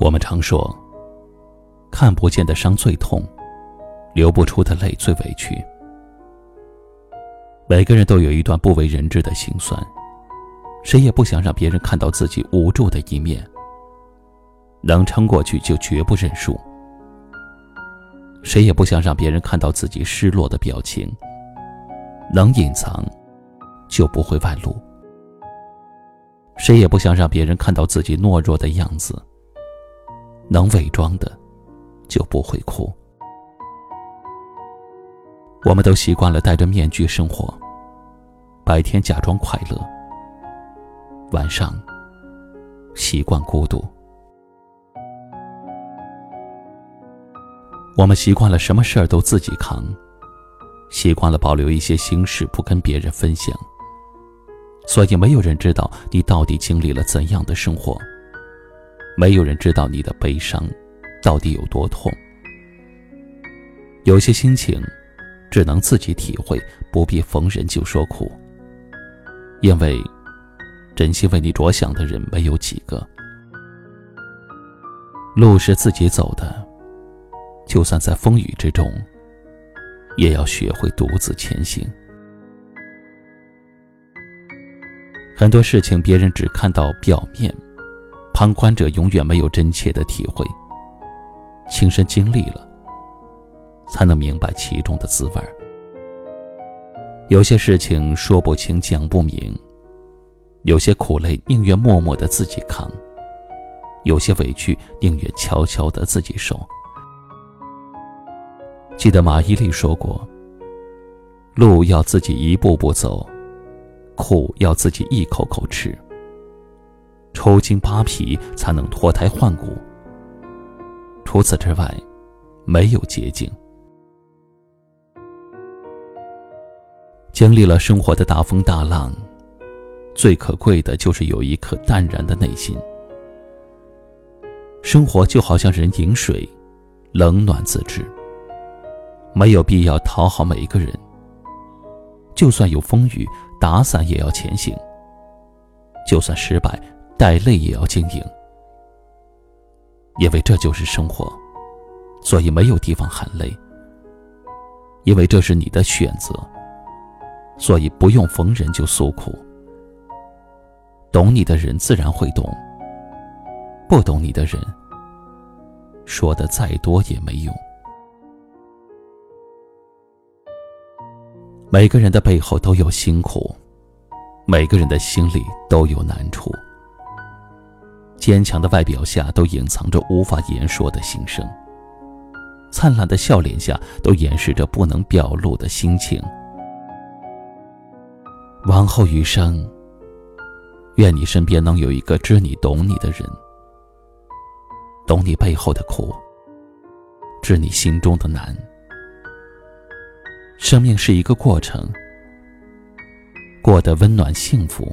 我们常说，看不见的伤最痛，流不出的泪最委屈。每个人都有一段不为人知的心酸，谁也不想让别人看到自己无助的一面。能撑过去就绝不认输，谁也不想让别人看到自己失落的表情。能隐藏，就不会外露。谁也不想让别人看到自己懦弱的样子。能伪装的，就不会哭。我们都习惯了戴着面具生活，白天假装快乐，晚上习惯孤独。我们习惯了什么事儿都自己扛，习惯了保留一些心事不跟别人分享，所以没有人知道你到底经历了怎样的生活。没有人知道你的悲伤到底有多痛，有些心情只能自己体会，不必逢人就说苦。因为真心为你着想的人没有几个。路是自己走的，就算在风雨之中，也要学会独自前行。很多事情，别人只看到表面。旁观者永远没有真切的体会，亲身经历了，才能明白其中的滋味有些事情说不清讲不明，有些苦累宁愿默默的自己扛，有些委屈宁愿悄悄的自己受。记得马伊琍说过：“路要自己一步步走，苦要自己一口口吃。”抽筋扒皮才能脱胎换骨。除此之外，没有捷径。经历了生活的大风大浪，最可贵的就是有一颗淡然的内心。生活就好像人饮水，冷暖自知。没有必要讨好每一个人。就算有风雨，打伞也要前行。就算失败。带泪也要经营，因为这就是生活，所以没有地方含泪。因为这是你的选择，所以不用逢人就诉苦。懂你的人自然会懂，不懂你的人，说的再多也没用。每个人的背后都有辛苦，每个人的心里都有难处。坚强的外表下，都隐藏着无法言说的心声；灿烂的笑脸下，都掩饰着不能表露的心情。往后余生，愿你身边能有一个知你懂你的人，懂你背后的苦，知你心中的难。生命是一个过程，过得温暖幸福。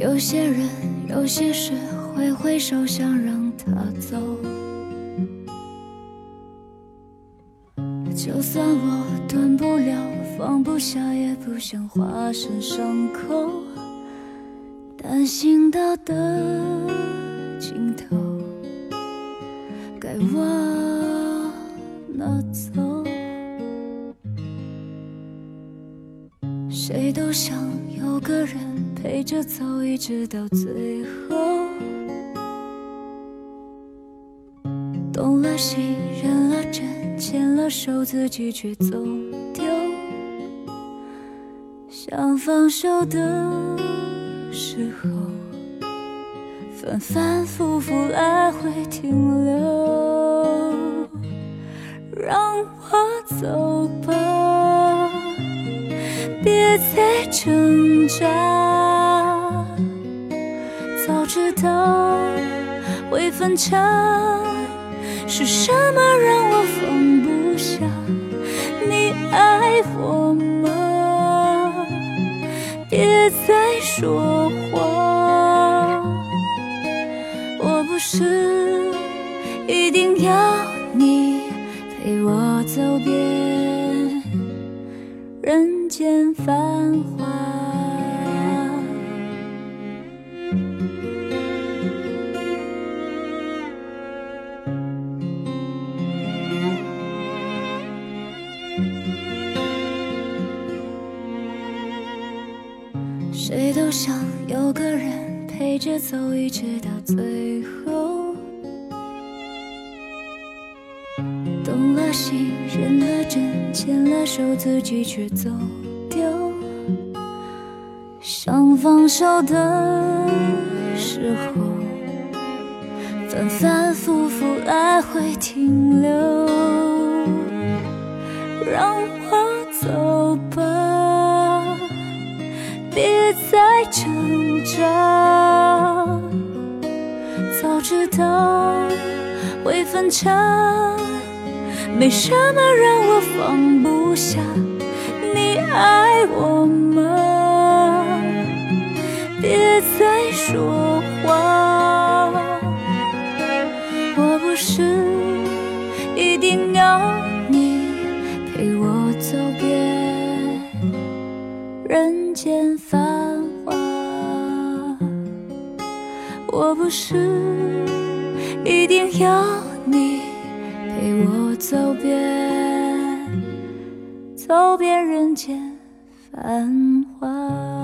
有些人，有些事，挥挥手想让他走。就算我断不了，放不下，也不想化身伤口。但行道的尽头，该往哪走？谁都想有个人陪着走，一直到最后。动了心，认了真，牵了手，自己却走丢。想放手的时候，反反复复来回停留。让我走吧，别再挣扎。早知道会分岔。是什么让我放不下？你爱我吗？别再说谎，我不是一定要你陪我走遍人间繁华。谁都想有个人陪着走，一直到最后。动了心，认了真，牵了手，自己却走丢。想放手的时候，反反复复来回停留。分岔，没什么让我放不下。你爱我吗？别再说谎，我不是一定要你陪我走遍人间繁华，我不是一定要走遍走遍人间繁华。